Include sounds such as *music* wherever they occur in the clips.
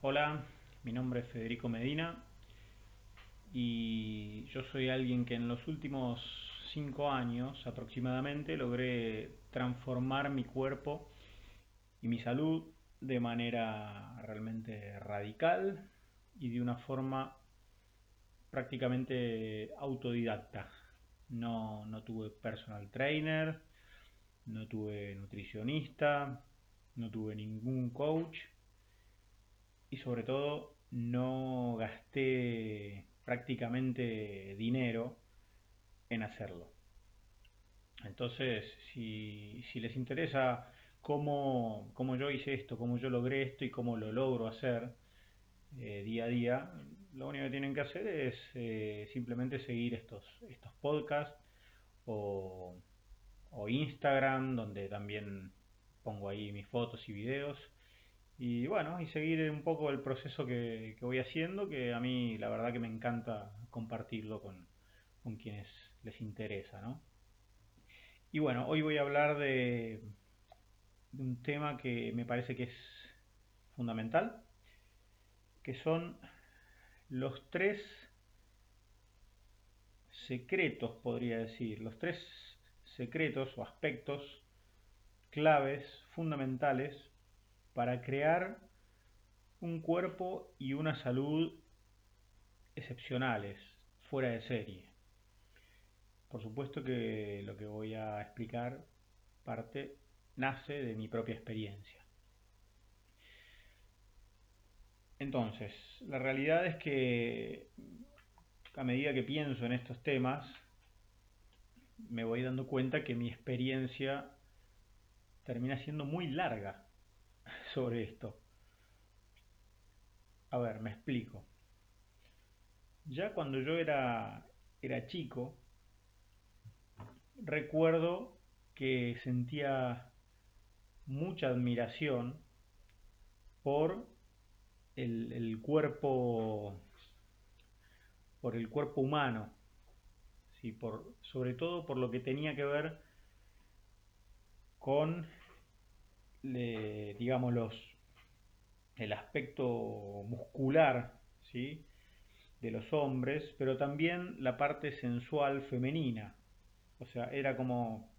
Hola, mi nombre es Federico Medina y yo soy alguien que en los últimos cinco años aproximadamente logré transformar mi cuerpo y mi salud de manera realmente radical y de una forma prácticamente autodidacta. No, no tuve personal trainer, no tuve nutricionista, no tuve ningún coach y sobre todo no gasté prácticamente dinero en hacerlo. Entonces, si, les interesa cómo, yo hice esto, cómo yo logré esto y cómo lo logro hacer eh, día a día, lo único que tienen que hacer es eh, simplemente seguir estos, estos podcasts o, o Instagram, donde también pongo ahí mis fotos y videos y bueno, y seguir un poco el proceso que, voy haciendo, que a mí la verdad que me encanta compartirlo con, quienes les interesa, ¿no? Y bueno, hoy voy a hablar de, de un tema que me parece que es fundamental, que son los tres secretos, podría decir, los tres secretos o aspectos claves, fundamentales, para crear un cuerpo y una salud excepcionales, fuera de serie. Por supuesto que lo que voy a explicar parte nace de mi propia experiencia. Entonces, la realidad es que a medida que pienso en estos temas, me voy dando cuenta que mi experiencia termina siendo muy larga sobre esto. A ver, me explico. Ya cuando yo era, era chico, recuerdo que sentía mucha admiración por el, cuerpo por el cuerpo humano sí, por, sobre todo por lo que tenía que ver con digamos, los, el aspecto muscular ¿sí? de los hombres, pero también la parte sensual femenina. O sea, era como,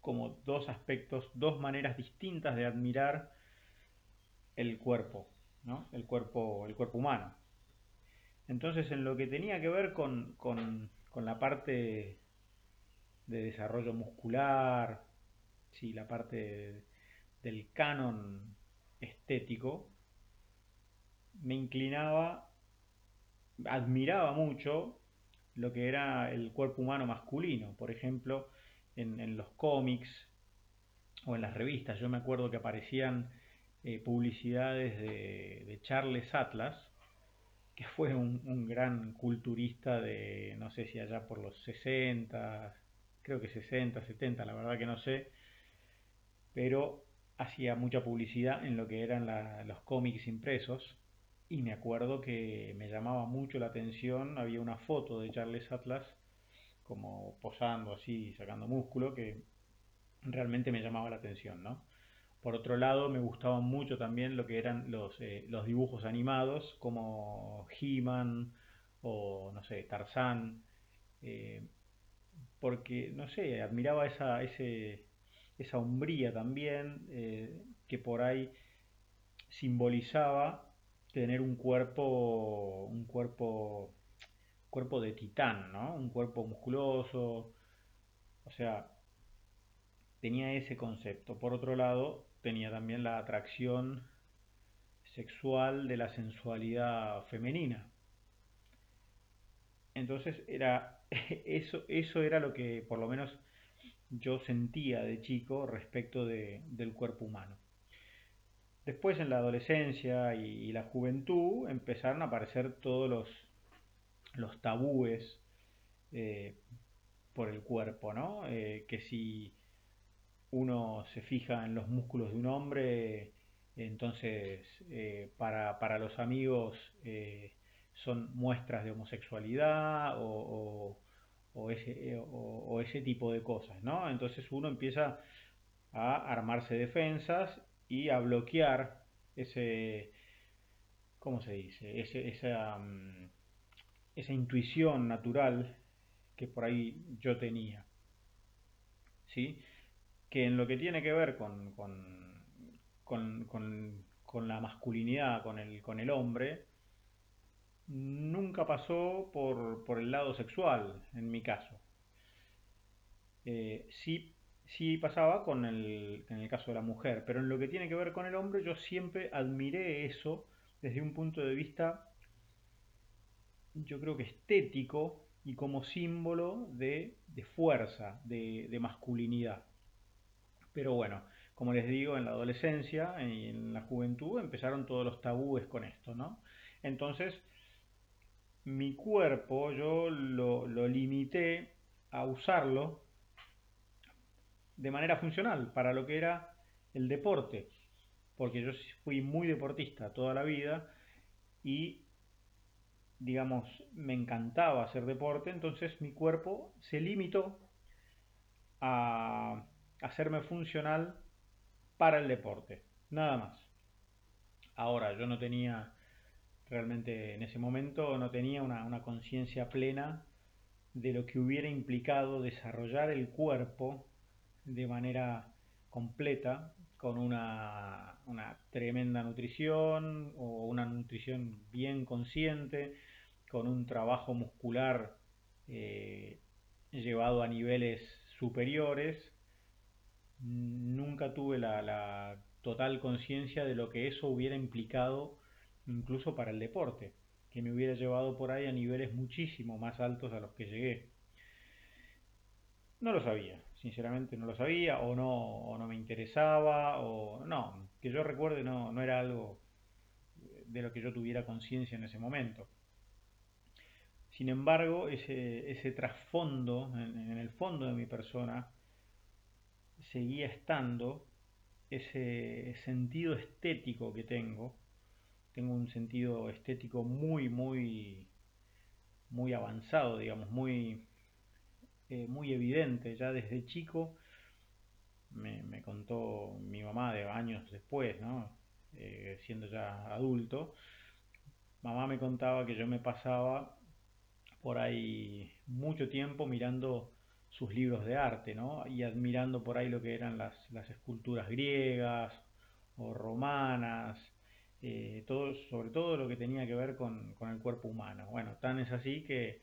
como dos aspectos, dos maneras distintas de admirar el cuerpo, ¿no? el, cuerpo el cuerpo humano. Entonces, en lo que tenía que ver con, con, con la parte de desarrollo muscular, sí, la parte del canon estético, me inclinaba, admiraba mucho lo que era el cuerpo humano masculino. Por ejemplo, en, los cómics o en las revistas, yo me acuerdo que aparecían eh, publicidades de, Charles Atlas, que fue un, un, gran culturista de, no sé si allá por los 60, creo que 60, 70, la verdad que no sé, pero hacía mucha publicidad en lo que eran los cómics impresos y me acuerdo que me llamaba mucho la atención, había una foto de Charles Atlas como posando así, sacando músculo, que realmente me llamaba la atención, ¿no? Por otro lado, me gustaban mucho también lo que eran los, eh, los dibujos animados, como He-Man o, no sé, Tarzán, eh, porque, no sé, admiraba esa, ese, esa hombría también, eh, que por ahí simbolizaba tener un cuerpo, un cuerpo, cuerpo de titán, ¿no? Un cuerpo musculoso, o sea, tenía ese concepto. Por otro lado, tenía también la atracción sexual de la sensualidad femenina. Entonces era *laughs* eso, eso era lo que por lo menos yo sentía de chico respecto del cuerpo humano. Después en la adolescencia y, la juventud empezaron a aparecer todos los, los tabúes eh, por el cuerpo, ¿no? Eh, que si uno se fija en los músculos de un hombre, entonces eh, para, para, los amigos son muestras de homosexualidad o, o ese, eh, o, ese tipo de cosas, ¿no? Entonces uno empieza a armarse defensas y a bloquear ese, ¿cómo se dice? esa, mm, esa intuición natural que por ahí yo tenía. ¿Sí? Que en lo que tiene que ver con, con, con, con la masculinidad, con el, con el hombre, nunca pasó por, por el lado sexual, en mi caso. Eh, sí, sí pasaba con el, en el caso de la mujer, pero en lo que tiene que ver con el hombre, yo siempre admiré eso desde un punto de vista, yo creo que estético y como símbolo de, de fuerza, de, de masculinidad. Pero bueno, como les digo, en la adolescencia y en la juventud empezaron todos los tabúes con esto, ¿no? Entonces, mi cuerpo yo lo, limité a usarlo de manera funcional para lo que era el deporte, porque yo fui muy deportista toda la vida y, digamos, me encantaba hacer deporte, entonces mi cuerpo se limitó a hacerme funcional para el deporte, nada más. Ahora, yo no tenía, realmente en ese momento, no tenía una, conciencia plena de lo que hubiera implicado desarrollar el cuerpo de manera completa, con una, una, tremenda nutrición o una nutrición bien consciente, con un trabajo muscular eh, llevado a niveles superiores. Nunca tuve la, la total conciencia de lo que eso hubiera implicado incluso para el deporte, que me hubiera llevado por ahí a niveles muchísimo más altos a los que llegué. No lo sabía, sinceramente no lo sabía o no, o no me interesaba o no, que yo recuerde no, no era algo de lo que yo tuviera conciencia en ese momento. Sin embargo, ese, ese trasfondo, en, en, el fondo de mi persona, seguía estando ese sentido estético que tengo. Tengo un sentido estético muy, muy, muy avanzado, digamos, muy, eh, muy evidente ya desde chico. Me, contó mi mamá de años después, ¿no? Eh, siendo ya adulto. Mamá me contaba que yo me pasaba por ahí mucho tiempo mirando sus libros de arte, ¿no? Y admirando por ahí lo que eran las, las esculturas griegas o romanas, eh, todo, sobre todo lo que tenía que ver con, con, el cuerpo humano. Bueno, tan es así que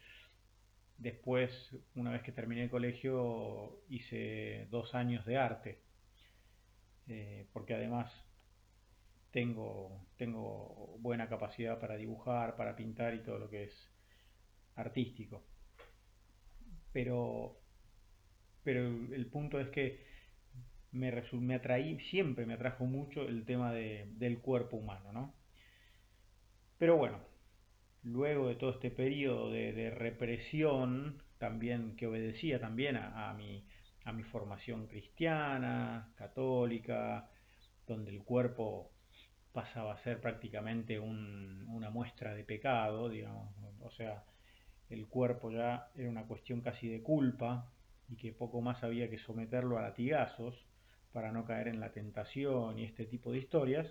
Después, una vez que terminé el colegio, hice dos años de arte, eh, porque además tengo, tengo buena capacidad para dibujar, para pintar y todo lo que es artístico. Pero, pero el punto es que me, me atraí, siempre me atrajo mucho el tema de, del cuerpo humano, ¿no? Pero bueno, luego de todo este periodo de, represión, también que obedecía también a, mi, a mi formación cristiana, católica, donde el cuerpo pasaba a ser prácticamente una muestra de pecado, digamos, o sea, el cuerpo ya era una cuestión casi de culpa y que poco más había que someterlo a latigazos para no caer en la tentación y este tipo de historias,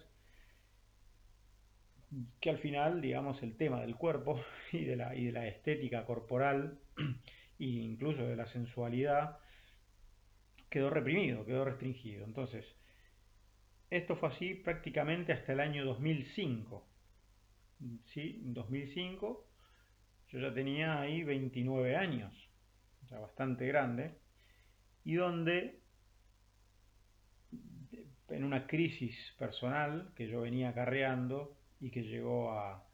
que al final, digamos, el tema del cuerpo *laughs* y de la, y de la estética corporal *clears throat* e incluso de la sensualidad quedó reprimido, quedó restringido. Entonces, esto fue así prácticamente hasta el año 2005. ¿Sí? En 2005 yo ya tenía ahí 29 años, ya bastante grande, y donde en una crisis personal que yo venía acarreando, y que llegó a,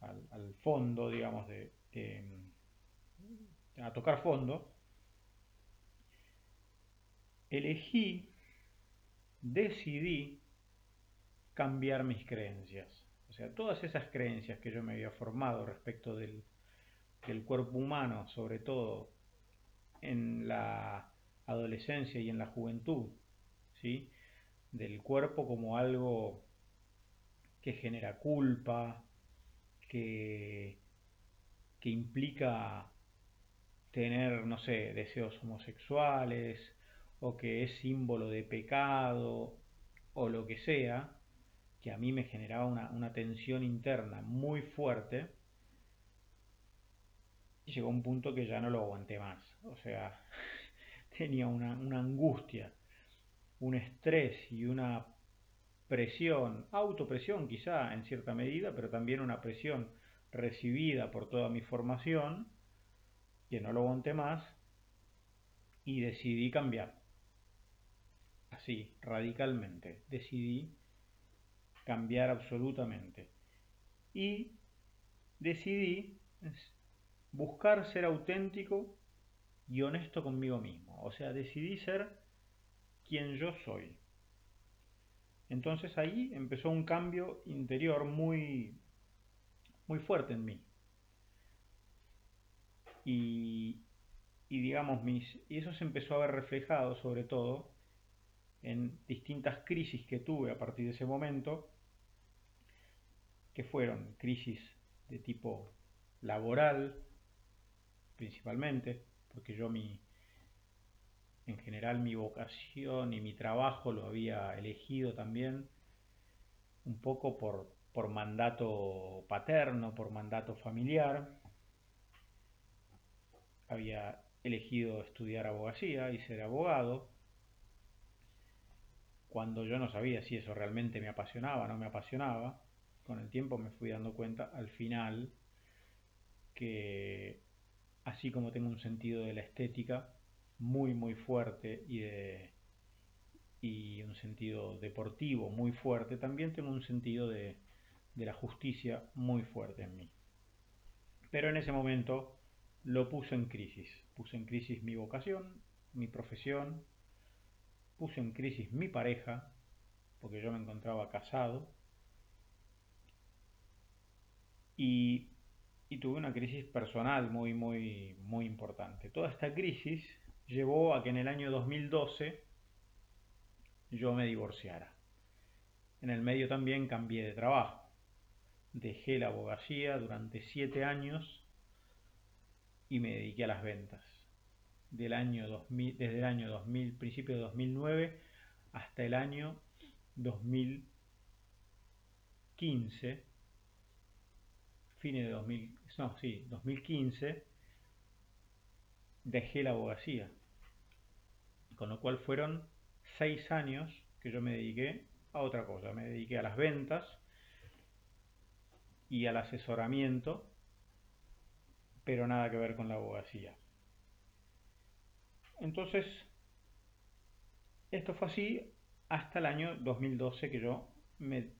al, fondo, digamos, de, a tocar fondo, elegí, decidí cambiar mis creencias. O sea, todas esas creencias que yo me había formado respecto del, del cuerpo humano, sobre todo en la adolescencia y en la juventud, ¿sí? Del cuerpo como algo que genera culpa, que, que implica tener, no sé, deseos homosexuales, o que es símbolo de pecado, o lo que sea, que a mí me generaba una, tensión interna muy fuerte, y llegó un punto que ya no lo aguanté más. O sea, *laughs* tenía una, una angustia, un estrés y una presión, autopresión quizá en cierta medida, pero también una presión recibida por toda mi formación, que no lo aguanté más, y decidí cambiar. Así, radicalmente. Decidí cambiar absolutamente. Y decidí buscar ser auténtico y honesto conmigo mismo. O sea, decidí ser quien yo soy. Entonces ahí empezó un cambio interior muy, muy fuerte en mí. Y, digamos, mis, y eso se empezó a ver reflejado sobre todo en distintas crisis que tuve a partir de ese momento, que fueron crisis de tipo laboral, principalmente, porque yo mi, en general mi vocación y mi trabajo lo había elegido también un poco por, por mandato paterno, por mandato familiar. Había elegido estudiar abogacía y ser abogado, cuando yo no sabía si eso realmente me apasionaba o no me apasionaba. Con el tiempo me fui dando cuenta al final que así como tengo un sentido de la estética, muy muy fuerte y, y un sentido deportivo muy fuerte, también tengo un sentido de, de la justicia muy fuerte en mí. Pero en ese momento lo puse en crisis. Puse en crisis mi vocación, mi profesión, puse en crisis mi pareja, porque yo me encontraba casado, y, y tuve una crisis personal muy, muy, muy importante. Toda esta crisis llevó a que en el año 2012 yo me divorciara. En el medio también cambié de trabajo. Dejé la abogacía durante siete años y me dediqué a las ventas. Del año 2000, desde el año 2000, principio de 2009 hasta el año 2015, fines de 2000, no, sí, 2015, dejé la abogacía. Con lo cual fueron seis años que yo me dediqué a otra cosa. Me dediqué a las ventas y al asesoramiento, pero nada que ver con la abogacía. Entonces, esto fue así hasta el año 2012 que yo me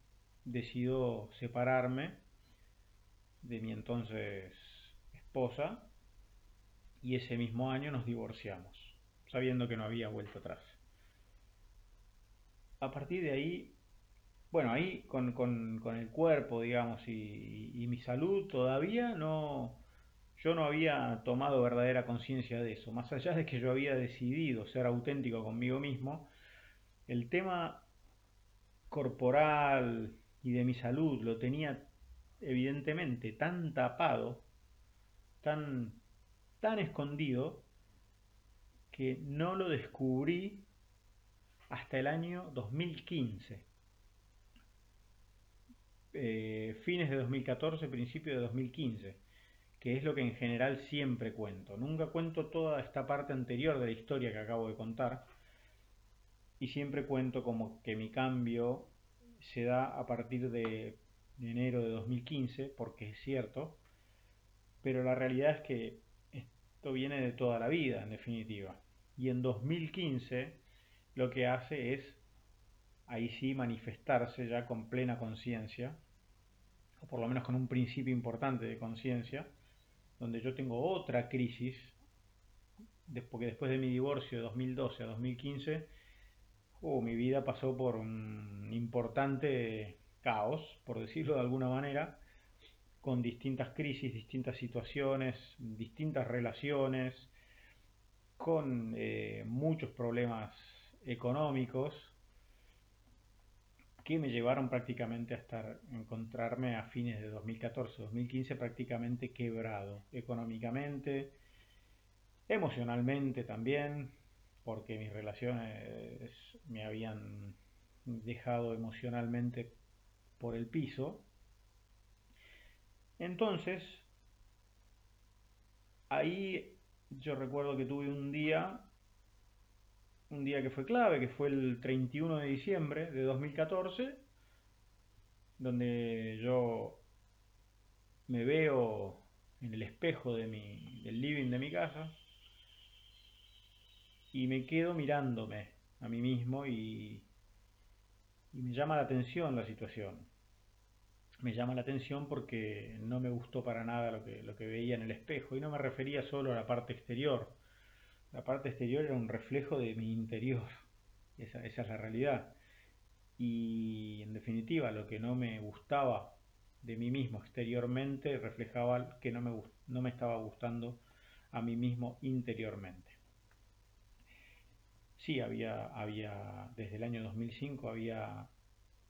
decido separarme de mi entonces esposa y ese mismo año nos divorciamos, sabiendo que no había vuelto atrás. A partir de ahí, bueno, ahí con, el cuerpo, digamos, y, mi salud todavía no, yo no había tomado verdadera conciencia de eso. Más allá de que yo había decidido ser auténtico conmigo mismo, el tema corporal y de mi salud lo tenía evidentemente tan tapado, tan tan escondido que no lo descubrí hasta el año 2015. Eh, fines de 2014, principio de 2015, que es lo que en general siempre cuento. Nunca cuento toda esta parte anterior de la historia que acabo de contar y siempre cuento como que mi cambio se da a partir de enero de 2015, porque es cierto, pero la realidad es que viene de toda la vida, en definitiva. Y en 2015 lo que hace es, ahí sí, manifestarse ya con plena conciencia, o por lo menos con un principio importante de conciencia, donde yo tengo otra crisis, porque después de mi divorcio de 2012 a 2015, oh, mi vida pasó por un importante caos, por decirlo de alguna manera, con distintas crisis, distintas situaciones, distintas relaciones, con eh, muchos problemas económicos que me llevaron prácticamente a estar, encontrarme a fines de 2014-2015 prácticamente quebrado económicamente, emocionalmente también, porque mis relaciones me habían dejado emocionalmente por el piso. Entonces, ahí yo recuerdo que tuve un día, un día que fue clave, que fue el 31 de diciembre de 2014, donde yo me veo en el espejo de mi, del living de mi casa y me quedo mirándome a mí mismo y, y me llama la atención la situación. Me llama la atención porque no me gustó para nada lo que, lo que veía en el espejo y no me refería solo a la parte exterior. La parte exterior era un reflejo de mi interior. Esa, esa es la realidad. Y en definitiva, lo que no me gustaba de mí mismo exteriormente reflejaba que no me, no me estaba gustando a mí mismo interiormente. Sí, había, había, desde el año 2005 había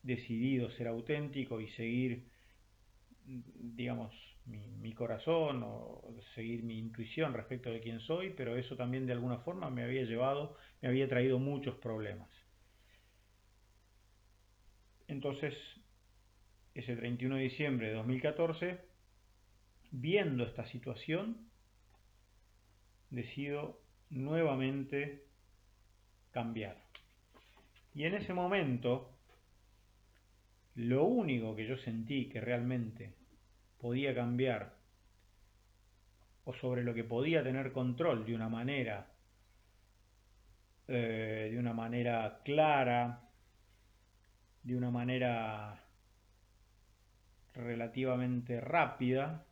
decidido ser auténtico y seguir, digamos, mi, corazón o seguir mi intuición respecto de quién soy, pero eso también de alguna forma me había llevado, me había traído muchos problemas. Entonces ese 31 de diciembre de 2014, viendo esta situación, decido nuevamente cambiar. Y en ese momento, lo único que yo sentí que realmente podía cambiar o sobre lo que podía tener control de una manera eh, de una manera clara, de una manera relativamente rápida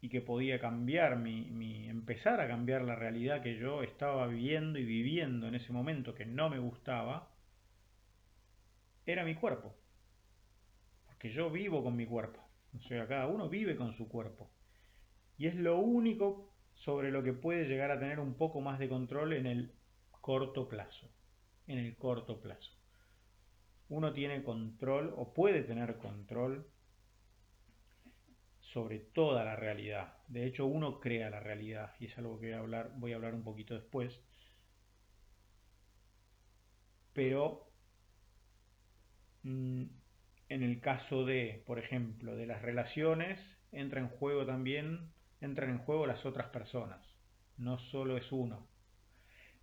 y que podía cambiar mi, mi, empezar a cambiar la realidad que yo estaba viviendo y viviendo en ese momento que no me gustaba era mi cuerpo porque yo vivo con mi cuerpo o sea cada uno vive con su cuerpo y es lo único sobre lo que puede llegar a tener un poco más de control en el corto plazo en el corto plazo uno tiene control o puede tener control sobre toda la realidad. De hecho, uno crea la realidad y es algo que voy a hablar, voy a hablar un poquito después. Pero mm, en el caso de, por ejemplo, de las relaciones, entra en juego también, entran en juego las otras personas, no solo es uno.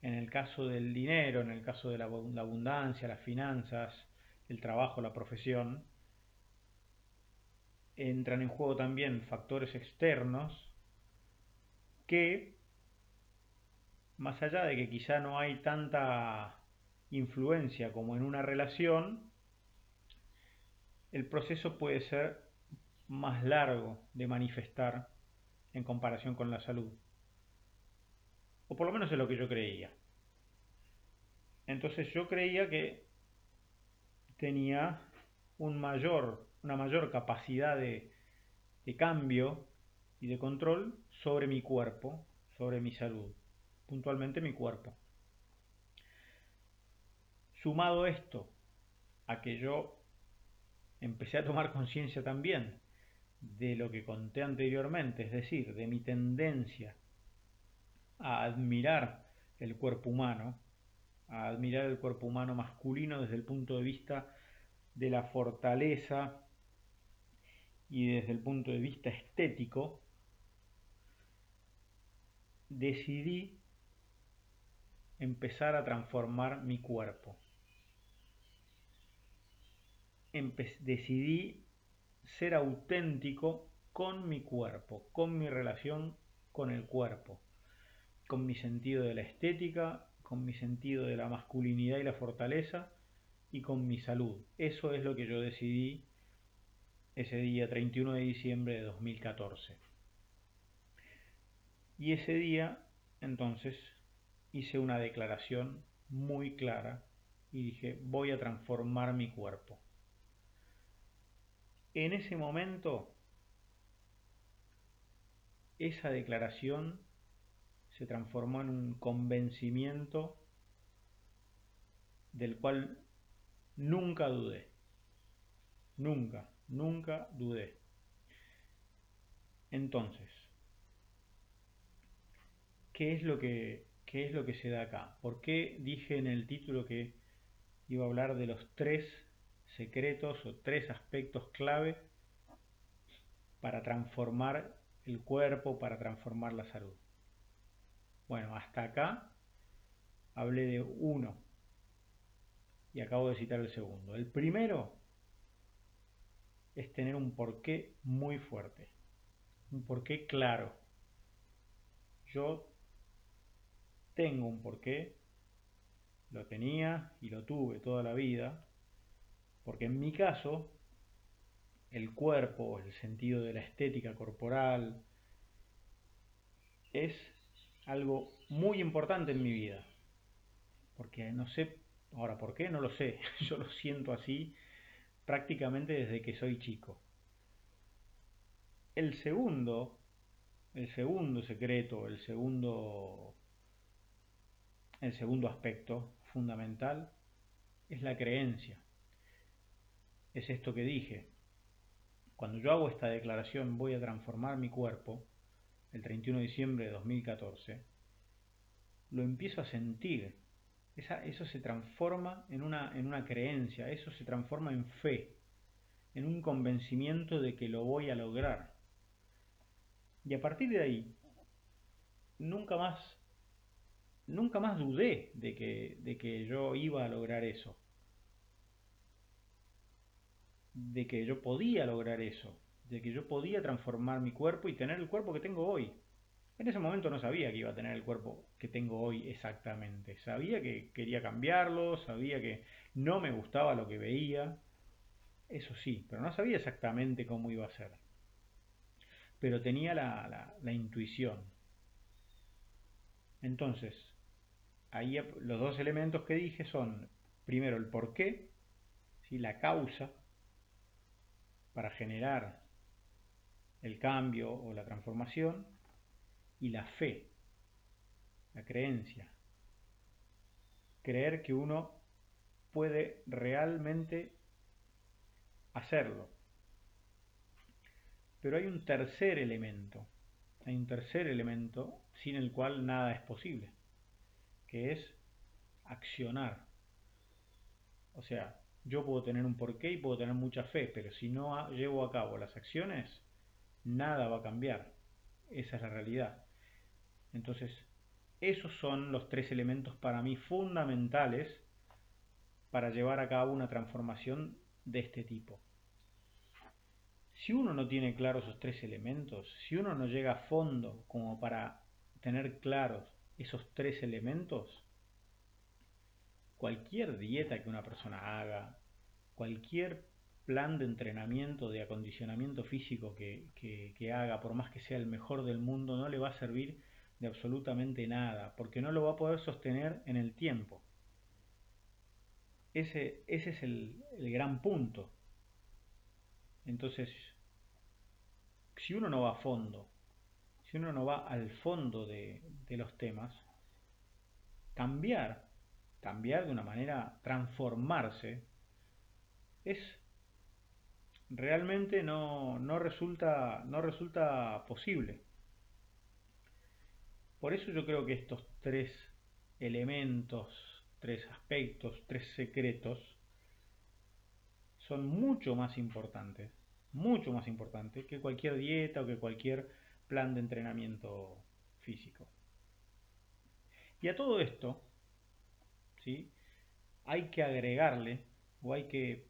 En el caso del dinero, en el caso de la abundancia, las finanzas, el trabajo, la profesión, entran en juego también factores externos que, más allá de que quizá no hay tanta influencia como en una relación, el proceso puede ser más largo de manifestar en comparación con la salud. O por lo menos es lo que yo creía. Entonces yo creía que tenía una mayor capacidad de cambio y de control sobre mi cuerpo, sobre mi salud, puntualmente mi cuerpo. Sumado esto a que yo empecé a tomar conciencia también de lo que conté anteriormente, es decir, de mi tendencia a admirar el cuerpo humano, a admirar el cuerpo humano masculino desde el punto de vista de la fortaleza y desde el punto de vista estético, decidí empezar a transformar mi cuerpo. Decidí ser auténtico con mi cuerpo, con mi relación con el cuerpo, con mi sentido de la estética, con mi sentido de la masculinidad y la fortaleza y con mi salud. Eso es lo que yo decidí ese día 31 de diciembre de 2014. Y ese día, entonces, hice una declaración muy clara y dije, voy a transformar mi cuerpo. En ese momento, esa declaración se transformó en un convencimiento del cual nunca dudé. Nunca. Nunca dudé. Entonces, ¿qué es lo que qué es lo que se da acá? ¿Por qué dije en el título que iba a hablar de los tres secretos o tres aspectos clave para transformar el cuerpo, para transformar la salud. Bueno, hasta acá hablé de uno y acabo de citar el segundo. El primero es tener un porqué muy fuerte, un porqué claro. Yo tengo un porqué, lo tenía y lo tuve toda la vida, porque en mi caso el cuerpo, el sentido de la estética corporal, es algo muy importante en mi vida. Porque no sé, ahora por qué, no lo sé, *laughs* yo lo siento así prácticamente desde que soy chico. El segundo, el segundo secreto, el segundo, el segundo aspecto fundamental es la creencia. Es esto que dije. Cuando yo hago esta declaración voy a transformar mi cuerpo, el 31 de diciembre de 2014, lo empiezo a sentir eso se transforma en una, en una creencia, eso se transforma en fe, en un convencimiento de que lo voy a lograr. Y a partir de ahí, nunca más, nunca más dudé de que, de que yo iba a lograr eso. De que yo podía lograr eso. De que yo podía transformar mi cuerpo y tener el cuerpo que tengo hoy. En ese momento no sabía que iba a tener el cuerpo que tengo hoy exactamente. Sabía que quería cambiarlo, sabía que no me gustaba lo que veía, eso sí, pero no sabía exactamente cómo iba a ser. Pero tenía la, intuición. Entonces, ahí los dos elementos que dije son, primero, el porqué, ¿sí? la causa para generar el cambio o la transformación, y la fe, la creencia. Creer que uno puede realmente hacerlo. Pero hay un tercer elemento, hay un tercer elemento sin el cual nada es posible, que es accionar. O sea, yo puedo tener un porqué y puedo tener mucha fe, pero si no llevo a cabo las acciones, nada va a cambiar. Esa es la realidad. Entonces, esos son los tres elementos para mí fundamentales para llevar a cabo una transformación de este tipo. Si uno no tiene claros esos tres elementos, si uno no llega a fondo como para tener claros esos tres elementos, cualquier dieta que una persona haga, cualquier plan de entrenamiento, de acondicionamiento físico que, que haga, por más que sea el mejor del mundo, no le va a servir de absolutamente nada, porque no lo va a poder sostener en el tiempo. Ese, ese es el, gran punto. Entonces, si uno no va a fondo, si uno no va al fondo de, de los temas, cambiar, cambiar de una manera, transformarse, es realmente no, no, resulta, no resulta posible. Por eso yo creo que estos tres elementos, tres aspectos, tres secretos, son mucho más importantes, mucho más importantes que cualquier dieta o que cualquier plan de entrenamiento físico. Y a todo esto, hay que agregarle o hay que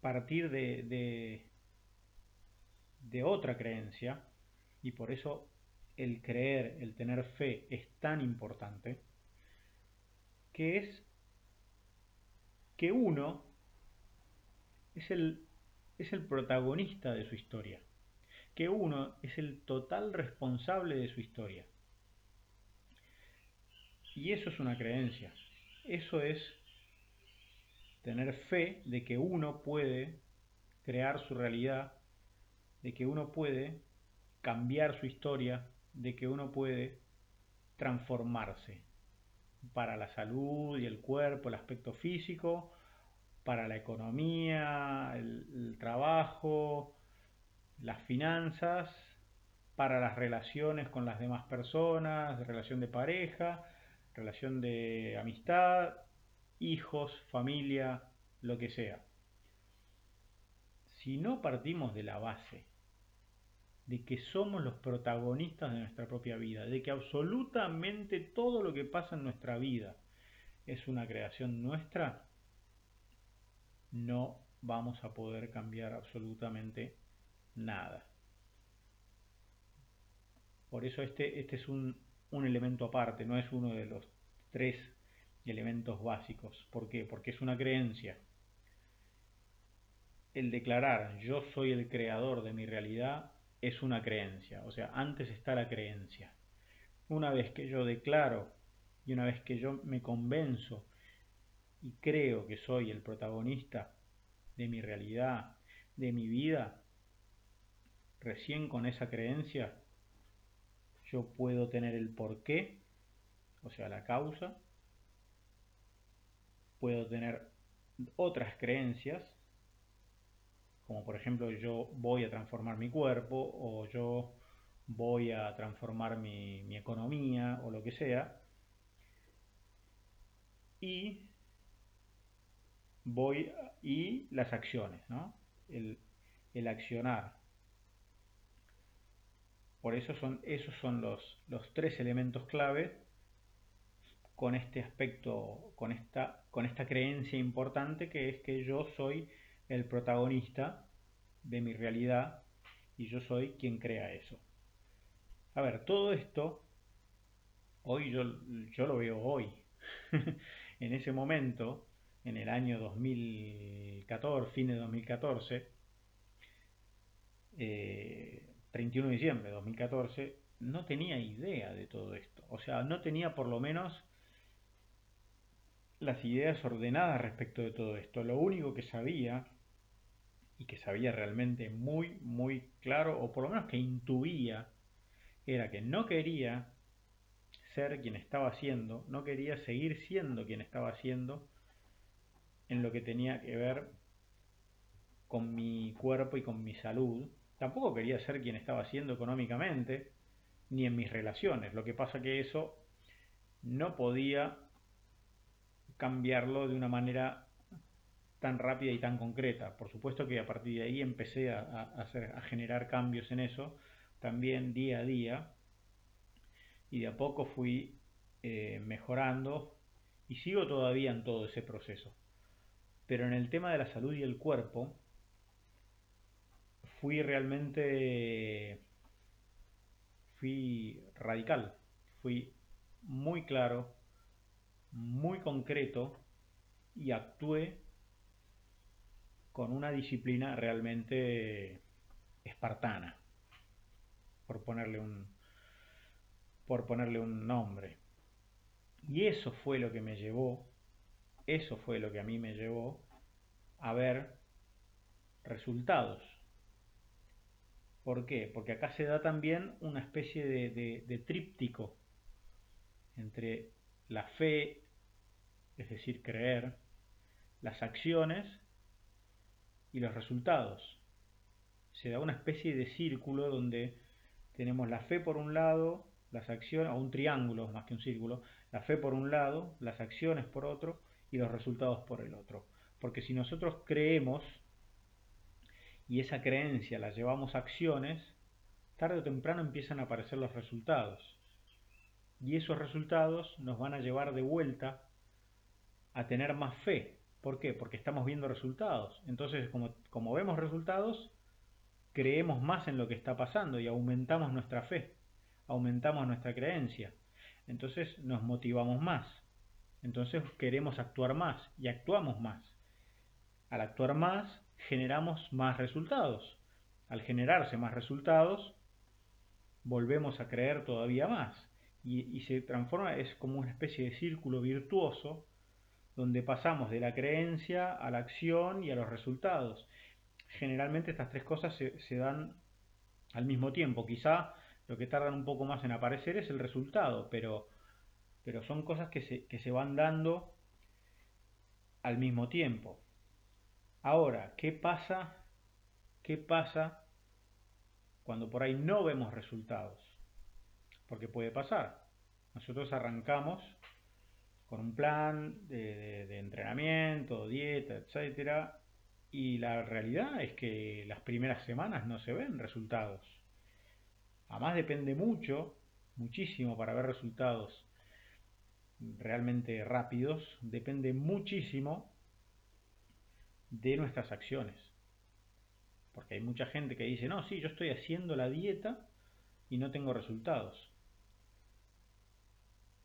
partir de, de, de otra creencia y por eso el creer, el tener fe es tan importante, que es que uno es el, es el protagonista de su historia, que uno es el total responsable de su historia. Y eso es una creencia, eso es tener fe de que uno puede crear su realidad, de que uno puede cambiar su historia, de que uno puede transformarse para la salud y el cuerpo, el aspecto físico, para la economía, el, trabajo, las finanzas, para las relaciones con las demás personas, relación de pareja, relación de amistad, hijos, familia, lo que sea. Si no partimos de la base de que somos los protagonistas de nuestra propia vida, de que absolutamente todo lo que pasa en nuestra vida es una creación nuestra, no vamos a poder cambiar absolutamente nada. Por eso este, este es un, un elemento aparte, no es uno de los tres elementos básicos. ¿Por qué? Porque es una creencia. El declarar yo soy el creador de mi realidad es una creencia. O sea, antes está la creencia. Una vez que yo declaro y una vez que yo me convenzo y creo que soy el protagonista de mi realidad, de mi vida, recién con esa creencia yo puedo tener el porqué, o sea, la causa, puedo tener otras creencias, como por ejemplo yo voy a transformar mi cuerpo o yo voy a transformar mi, economía o lo que sea, y voy y las acciones, ¿no? El, el accionar. Por eso son, esos son los, los tres elementos clave con este aspecto, con esta, con esta creencia importante que es que yo soy el protagonista de mi realidad y yo soy quien crea eso. A ver, todo esto, hoy yo, yo lo veo hoy. *laughs* en ese momento, en el año 2014, fin de 2014, eh, 31 de diciembre de 2014, no tenía idea de todo esto. O sea, no tenía por lo menos las ideas ordenadas respecto de todo esto. Lo único que sabía, y que sabía realmente muy, muy claro, o por lo menos que intuía, era que no quería ser quien estaba siendo, no quería seguir siendo quien estaba siendo en lo que tenía que ver con mi cuerpo y con mi salud, Tampoco quería ser quien estaba siendo económicamente, ni en mis relaciones. Lo que pasa que eso no podía cambiarlo de una manera tan rápida y tan concreta. Por supuesto que a partir de ahí empecé a, hacer, a generar cambios en eso, también día a día, y de a poco fui eh, mejorando y sigo todavía en todo ese proceso. Pero en el tema de la salud y el cuerpo, fui realmente, fui radical, fui muy claro, muy concreto y actué con una disciplina realmente espartana, por ponerle un, por ponerle un nombre. Y eso fue lo que me llevó, eso fue lo que a mí me llevó a ver resultados. ¿Por qué? Porque acá se da también una especie de, tríptico entre la fe, es decir, creer, las acciones y los resultados. Se da una especie de círculo donde tenemos la fe por un lado, las acciones, o un triángulo más que un círculo, la fe por un lado, las acciones por otro y los resultados por el otro. Porque si nosotros creemos y esa creencia la llevamos a acciones, tarde o temprano empiezan a aparecer los resultados. Y esos resultados nos van a llevar de vuelta a tener más fe. ¿Por qué? Porque estamos viendo resultados. Entonces, como, como vemos resultados, creemos más en lo que está pasando y aumentamos nuestra fe, aumentamos nuestra creencia. Entonces nos motivamos más. Entonces queremos actuar más y actuamos más. Al actuar más, generamos más resultados. Al generarse más resultados, volvemos a creer todavía más. Y, se transforma, es como una especie de círculo virtuoso donde pasamos de la creencia a la acción y a los resultados. Generalmente estas tres cosas se, dan al mismo tiempo. Quizá lo que tardan un poco más en aparecer es el resultado, pero, pero son cosas que se, que se van dando al mismo tiempo. Ahora, ¿qué pasa? ¿Qué pasa cuando por ahí no vemos resultados? Porque puede pasar. Nosotros arrancamos con un plan de, entrenamiento, dieta, etcétera, y la realidad es que las primeras semanas no se ven resultados. Además depende mucho, muchísimo para ver resultados realmente rápidos, depende muchísimo de nuestras acciones. Porque hay mucha gente que dice, no, sí, yo estoy haciendo la dieta y no tengo resultados.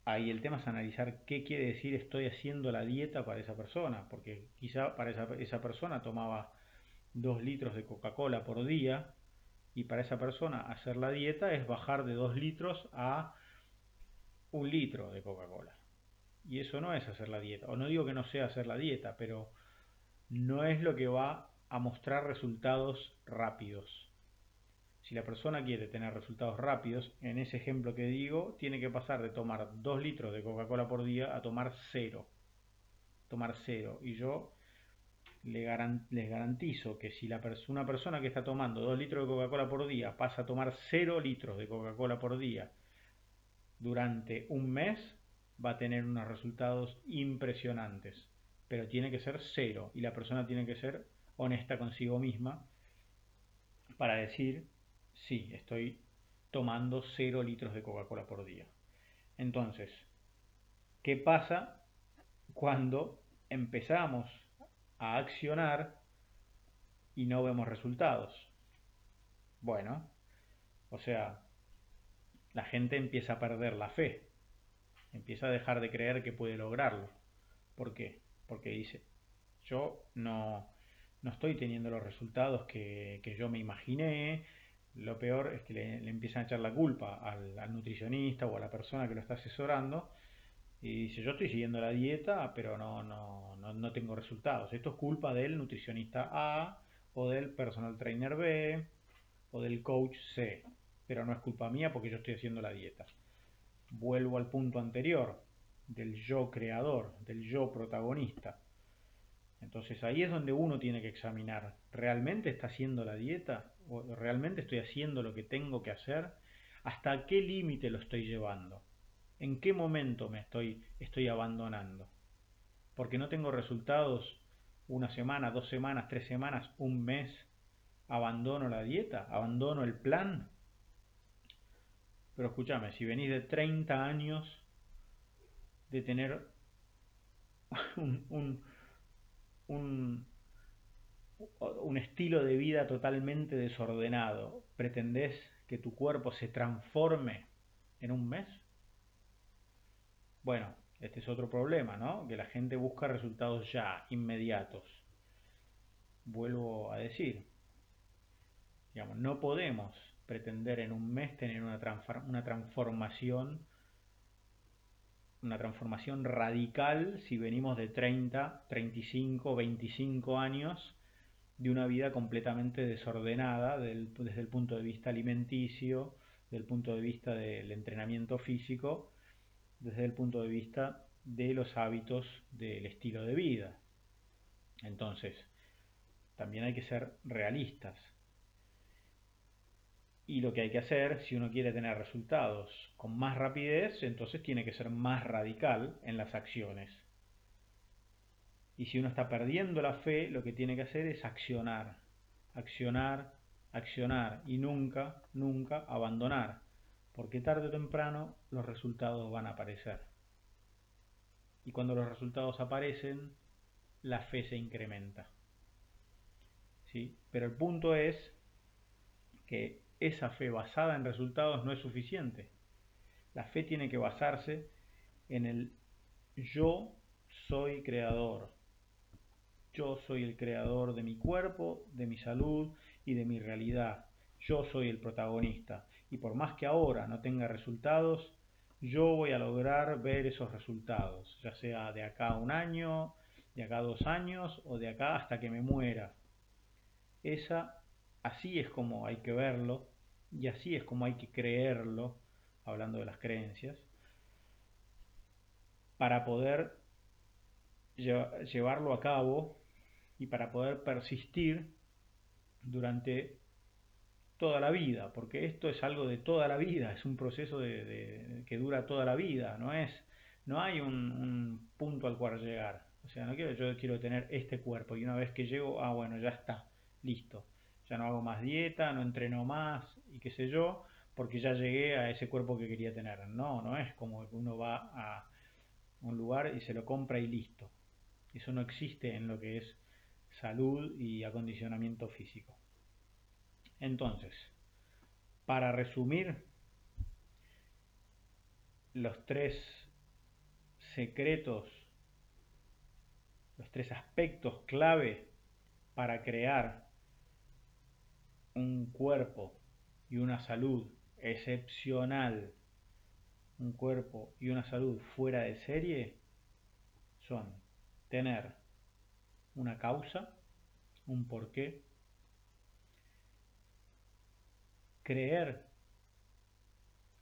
Ahí el tema es analizar qué quiere decir estoy haciendo la dieta para esa persona, porque quizá para esa, esa persona tomaba dos litros de Coca-Cola por día y para esa persona hacer la dieta es bajar de 2 litros a un litro de Coca-Cola. Y eso no es hacer la dieta. O no digo que no sea hacer la dieta, pero no es lo que va a mostrar resultados rápidos. Si la persona quiere tener resultados rápidos, en ese ejemplo que digo, tiene que pasar de tomar 2 litros de Coca-Cola por día a tomar cero. Tomar cero. Y yo les garantizo que si una persona que está tomando 2 litros de Coca-Cola por día pasa a tomar 0 litros de Coca-Cola por día durante un mes, va a tener unos resultados impresionantes. Pero tiene que ser cero y la persona tiene que ser honesta consigo misma para decir, sí, estoy tomando 0 litros de Coca-Cola por día. Entonces, ¿qué pasa cuando empezamos a accionar y no vemos resultados. Bueno, o sea, la gente empieza a perder la fe, empieza a dejar de creer que puede lograrlo. ¿Por qué? Porque dice, yo no, no estoy teniendo los resultados que, yo me imaginé, lo peor es que le, empiezan a echar la culpa al, al, nutricionista o a la persona que lo está asesorando y dice, yo estoy siguiendo la dieta, pero no, no, no, no tengo resultados. Esto es culpa del nutricionista A o del personal trainer B o del coach C, pero no es culpa mía porque yo estoy haciendo la dieta. Vuelvo al punto anterior, del yo creador, del yo protagonista. Entonces ahí es donde uno tiene que examinar, ¿realmente está haciendo la dieta? ¿O realmente estoy haciendo lo que tengo que hacer? ¿Hasta qué límite lo estoy llevando? ¿En qué momento me estoy, estoy abandonando? Porque no tengo resultados una semana, dos semanas, tres semanas, un mes. ¿Abandono la dieta? ¿Abandono el plan? Pero escúchame, si venís de 30 años de tener un, un, un, estilo de vida totalmente desordenado, ¿pretendés que tu cuerpo se transforme en un mes? Bueno, este es otro problema, ¿no? Que la gente busca resultados ya, inmediatos. Vuelvo a decir, digamos, no podemos pretender en un mes tener una transformación una transformación radical si venimos de 30, 35, 25 años de una vida completamente desordenada desde el punto de vista alimenticio, del punto de vista del entrenamiento físico desde el punto de vista de los hábitos del estilo de vida. Entonces, también hay que ser realistas. Y lo que hay que hacer, si uno quiere tener resultados con más rapidez, entonces tiene que ser más radical en las acciones. Y si uno está perdiendo la fe, lo que tiene que hacer es accionar, accionar, accionar y nunca, nunca abandonar porque tarde o temprano los resultados van a aparecer. Y cuando los resultados aparecen, la fe se incrementa. ¿Sí? Pero el punto es que esa fe basada en resultados no es suficiente. La fe tiene que basarse en el yo soy creador. Yo soy el creador de mi cuerpo, de mi salud y de mi realidad. Yo soy el protagonista y por más que ahora no tenga resultados, yo voy a lograr ver esos resultados, ya sea de acá a un año, de acá a dos años o de acá hasta que me muera. Esa, así es como hay que verlo y así es como hay que creerlo, hablando de las creencias, para poder llevarlo a cabo y para poder persistir durante toda la vida, porque esto es algo de toda la vida, es un proceso de, que dura toda la vida, no es no hay un, punto al cual llegar. O sea, no quiero, yo quiero tener este cuerpo y una vez que llego, ah, bueno, ya está, listo. Ya no hago más dieta, no entreno más y qué sé yo, porque ya llegué a ese cuerpo que quería tener. No, no es como que uno va a un lugar y se lo compra y listo. Eso no existe en lo que es salud y acondicionamiento físico. Entonces, para resumir, los tres secretos, los tres aspectos clave para crear un cuerpo y una salud excepcional, un cuerpo y una salud fuera de serie, son tener una causa, un porqué, creer,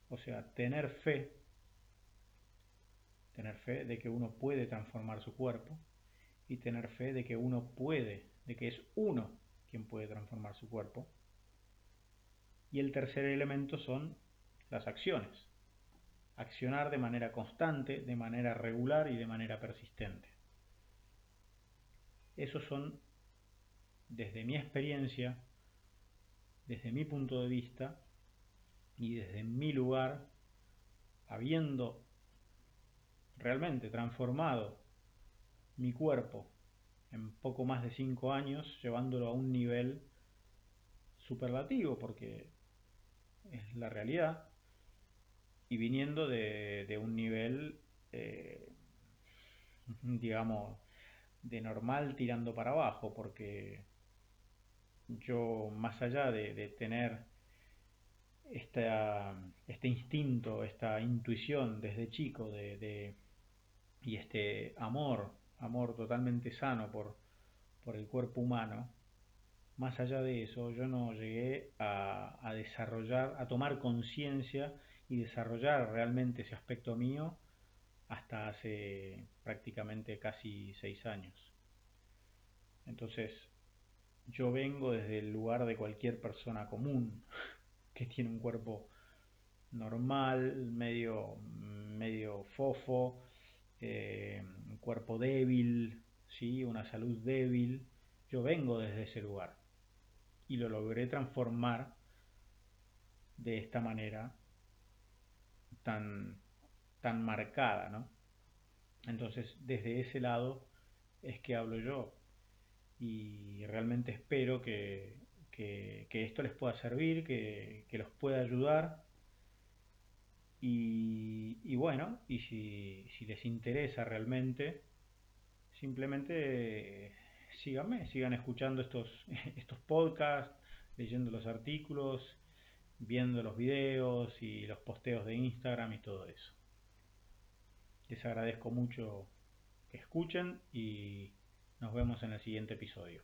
o sea, tener fe tener fe de que uno puede transformar su cuerpo y tener fe de que uno puede, de que es uno quien puede transformar su cuerpo. Y el tercer elemento son las acciones. Accionar de manera constante, de manera regular y de manera persistente. Esos son, desde mi experiencia, desde mi punto de vista y desde mi lugar, habiendo realmente transformado mi cuerpo en poco más de 5 años, llevándolo a un nivel superlativo, porque es la realidad, y viniendo de, un nivel, eh, digamos, de normal tirando para abajo, porque yo, más allá de, tener este instinto, esta intuición desde chico de, y este amor, amor totalmente sano por, por el cuerpo humano, más allá de eso, yo no llegué a, desarrollar, a tomar conciencia y desarrollar realmente ese aspecto mío hasta hace prácticamente casi seis años. Entonces, yo vengo desde el lugar de cualquier persona común *laughs* que tiene un cuerpo normal, medio, medio fofo, eh, un cuerpo débil, ¿sí? una salud débil. Yo vengo desde ese lugar y lo logré transformar de esta manera tan, tan marcada, ¿no? Entonces, desde ese lado es que hablo yo y realmente espero que, esto les pueda servir, que, que los pueda ayudar y, bueno, y si, si, les interesa realmente, simplemente síganme, sigan escuchando estos, *laughs* estos podcasts, leyendo los artículos, viendo los videos y los posteos de Instagram y todo eso. Les agradezco mucho que escuchen y nos vemos en el siguiente episodio.